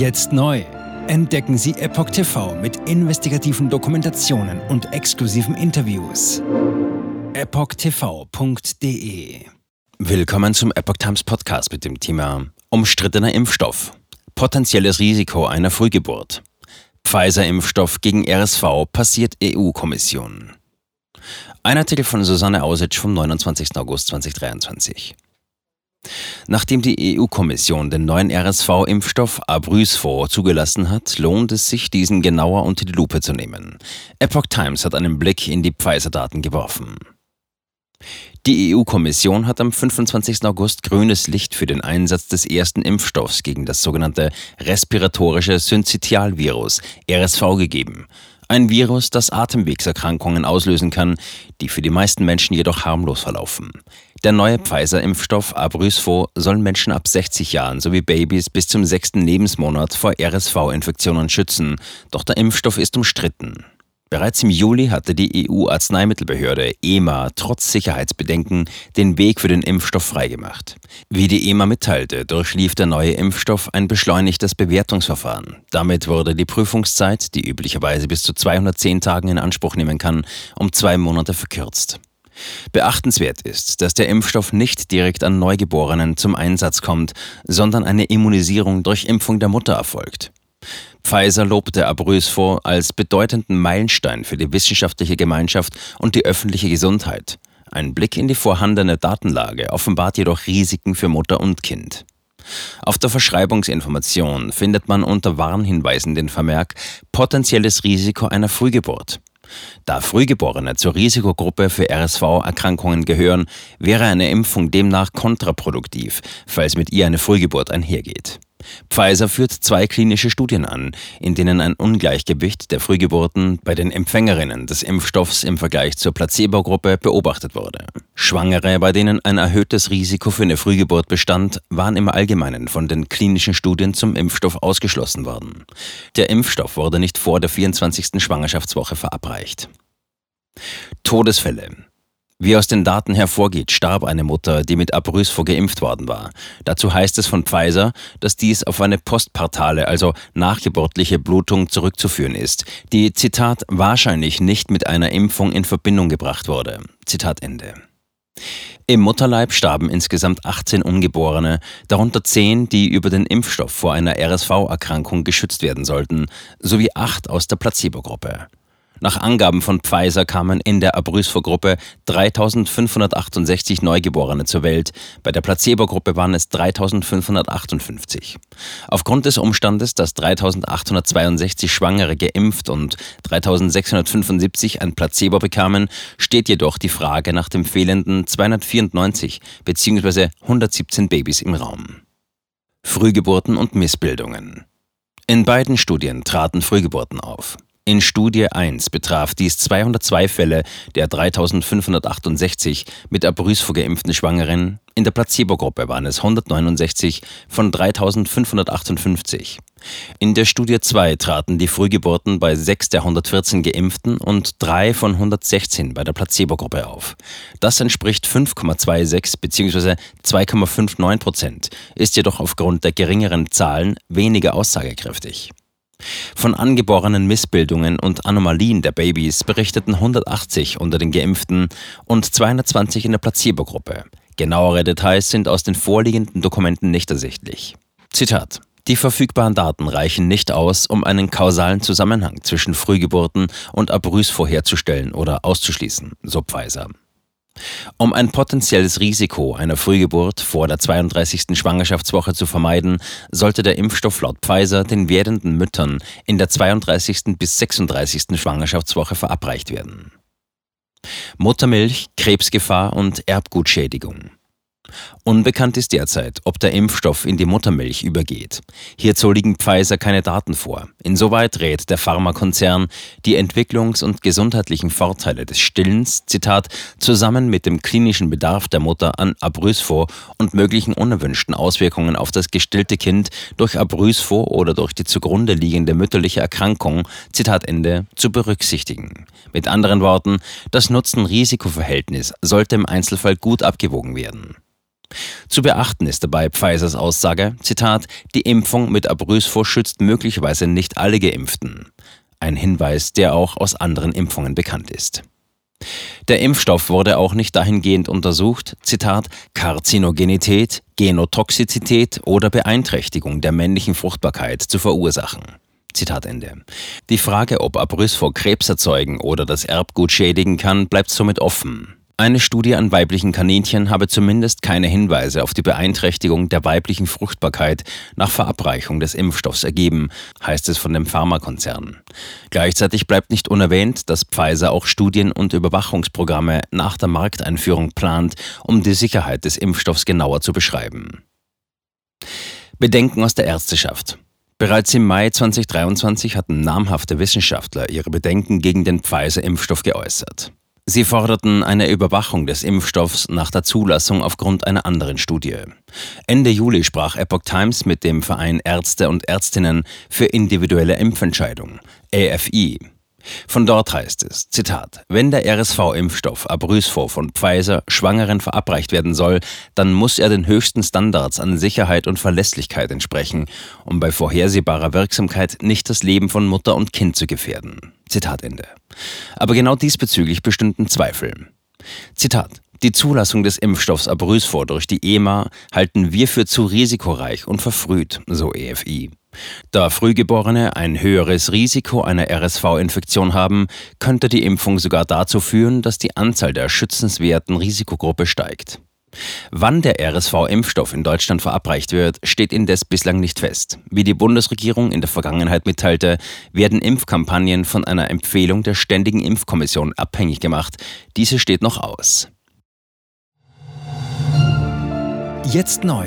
Jetzt neu. Entdecken Sie Epoch TV mit investigativen Dokumentationen und exklusiven Interviews. EpochTV.de Willkommen zum Epoch Times Podcast mit dem Thema Umstrittener Impfstoff. Potenzielles Risiko einer Frühgeburt. Pfizer-Impfstoff gegen RSV passiert EU-Kommission. Ein Artikel von Susanne Ausitsch vom 29. August 2023. Nachdem die EU-Kommission den neuen RSV-Impfstoff Abrysvo zugelassen hat, lohnt es sich, diesen genauer unter die Lupe zu nehmen. Epoch Times hat einen Blick in die Pfizer-Daten geworfen. Die EU-Kommission hat am 25. August grünes Licht für den Einsatz des ersten Impfstoffs gegen das sogenannte respiratorische Syncytialvirus RSV gegeben. Ein Virus, das Atemwegserkrankungen auslösen kann, die für die meisten Menschen jedoch harmlos verlaufen. Der neue Pfizer-Impfstoff Abrysvo soll Menschen ab 60 Jahren sowie Babys bis zum sechsten Lebensmonat vor RSV-Infektionen schützen, doch der Impfstoff ist umstritten. Bereits im Juli hatte die EU-Arzneimittelbehörde EMA trotz Sicherheitsbedenken den Weg für den Impfstoff freigemacht. Wie die EMA mitteilte, durchlief der neue Impfstoff ein beschleunigtes Bewertungsverfahren. Damit wurde die Prüfungszeit, die üblicherweise bis zu 210 Tagen in Anspruch nehmen kann, um zwei Monate verkürzt. Beachtenswert ist, dass der Impfstoff nicht direkt an Neugeborenen zum Einsatz kommt, sondern eine Immunisierung durch Impfung der Mutter erfolgt. Pfizer lobte Abrysvo als bedeutenden Meilenstein für die wissenschaftliche Gemeinschaft und die öffentliche Gesundheit. Ein Blick in die vorhandene Datenlage offenbart jedoch Risiken für Mutter und Kind. Auf der Verschreibungsinformation findet man unter Warnhinweisen den Vermerk potenzielles Risiko einer Frühgeburt. Da Frühgeborene zur Risikogruppe für RSV-Erkrankungen gehören, wäre eine Impfung demnach kontraproduktiv, falls mit ihr eine Frühgeburt einhergeht. Pfizer führt zwei klinische Studien an, in denen ein Ungleichgewicht der Frühgeburten bei den Empfängerinnen des Impfstoffs im Vergleich zur Placebo-Gruppe beobachtet wurde. Schwangere, bei denen ein erhöhtes Risiko für eine Frühgeburt bestand, waren im Allgemeinen von den klinischen Studien zum Impfstoff ausgeschlossen worden. Der Impfstoff wurde nicht vor der 24. Schwangerschaftswoche verabreicht. Todesfälle. Wie aus den Daten hervorgeht, starb eine Mutter, die mit Abrysvo geimpft worden war. Dazu heißt es von Pfizer, dass dies auf eine postpartale, also nachgeburtliche Blutung zurückzuführen ist, die, Zitat, wahrscheinlich nicht mit einer Impfung in Verbindung gebracht wurde. Zitat Ende. Im Mutterleib starben insgesamt 18 Ungeborene, darunter 10, die über den Impfstoff vor einer RSV-Erkrankung geschützt werden sollten, sowie 8 aus der Placebo-Gruppe. Nach Angaben von Pfizer kamen in der Abrysvo-Gruppe 3568 Neugeborene zur Welt, bei der Placebo-Gruppe waren es 3558. Aufgrund des Umstandes, dass 3862 Schwangere geimpft und 3675 ein Placebo bekamen, steht jedoch die Frage nach dem fehlenden 294 bzw. 117 Babys im Raum. Frühgeburten und Missbildungen. In beiden Studien traten Frühgeburten auf. In Studie 1 betraf dies 202 Fälle der 3568 mit Abrysvo geimpften Schwangeren. In der Placebo-Gruppe waren es 169 von 3558. In der Studie 2 traten die Frühgeburten bei 6 der 114 Geimpften und 3 von 116 bei der Placebo-Gruppe auf. Das entspricht 5,26 bzw. 2,59 Prozent, ist jedoch aufgrund der geringeren Zahlen weniger aussagekräftig. Von angeborenen Missbildungen und Anomalien der Babys berichteten 180 unter den Geimpften und 220 in der Placebo-Gruppe. Genauere Details sind aus den vorliegenden Dokumenten nicht ersichtlich. Zitat die verfügbaren Daten reichen nicht aus, um einen kausalen Zusammenhang zwischen Frühgeburten und Abrüs vorherzustellen oder auszuschließen, so Pfizer. Um ein potenzielles Risiko einer Frühgeburt vor der 32. Schwangerschaftswoche zu vermeiden, sollte der Impfstoff laut Pfizer den werdenden Müttern in der 32. bis 36. Schwangerschaftswoche verabreicht werden. Muttermilch, Krebsgefahr und Erbgutschädigung. Unbekannt ist derzeit, ob der Impfstoff in die Muttermilch übergeht. Hierzu liegen Pfizer keine Daten vor. Insoweit rät der Pharmakonzern, die Entwicklungs- und gesundheitlichen Vorteile des Stillens, Zitat, zusammen mit dem klinischen Bedarf der Mutter an Abrysvo und möglichen unerwünschten Auswirkungen auf das gestillte Kind durch Abrysvo oder durch die zugrunde liegende mütterliche Erkrankung, Zitat Ende, zu berücksichtigen. Mit anderen Worten, das Nutzen-Risiko-Verhältnis sollte im Einzelfall gut abgewogen werden. Zu beachten ist dabei Pfizers Aussage, Zitat, die Impfung mit Abrysvo schützt möglicherweise nicht alle Geimpften. Ein Hinweis, der auch aus anderen Impfungen bekannt ist. Der Impfstoff wurde auch nicht dahingehend untersucht, Zitat, Karzinogenität, Genotoxizität oder Beeinträchtigung der männlichen Fruchtbarkeit zu verursachen. Zitat Ende. Die Frage, ob Abrysvo Krebs erzeugen oder das Erbgut schädigen kann, bleibt somit offen. Eine Studie an weiblichen Kaninchen habe zumindest keine Hinweise auf die Beeinträchtigung der weiblichen Fruchtbarkeit nach Verabreichung des Impfstoffs ergeben, heißt es von dem Pharmakonzern. Gleichzeitig bleibt nicht unerwähnt, dass Pfizer auch Studien und Überwachungsprogramme nach der Markteinführung plant, um die Sicherheit des Impfstoffs genauer zu beschreiben. Bedenken aus der Ärzteschaft. Bereits im Mai 2023 hatten namhafte Wissenschaftler ihre Bedenken gegen den Pfizer-Impfstoff geäußert. Sie forderten eine Überwachung des Impfstoffs nach der Zulassung aufgrund einer anderen Studie. Ende Juli sprach Epoch Times mit dem Verein Ärzte und Ärztinnen für individuelle Impfentscheidung, AFI, von dort heißt es, Zitat, wenn der RSV-Impfstoff Abrysvo von Pfizer Schwangeren verabreicht werden soll, dann muss er den höchsten Standards an Sicherheit und Verlässlichkeit entsprechen, um bei vorhersehbarer Wirksamkeit nicht das Leben von Mutter und Kind zu gefährden. Zitat Ende. Aber genau diesbezüglich bestünden Zweifel. Zitat. Die Zulassung des Impfstoffs Abrysvo durch die EMA halten wir für zu risikoreich und verfrüht, so EFI. Da Frühgeborene ein höheres Risiko einer RSV-Infektion haben, könnte die Impfung sogar dazu führen, dass die Anzahl der schützenswerten Risikogruppe steigt. Wann der RSV-Impfstoff in Deutschland verabreicht wird, steht indes bislang nicht fest. Wie die Bundesregierung in der Vergangenheit mitteilte, werden Impfkampagnen von einer Empfehlung der Ständigen Impfkommission abhängig gemacht. Diese steht noch aus. Jetzt neu.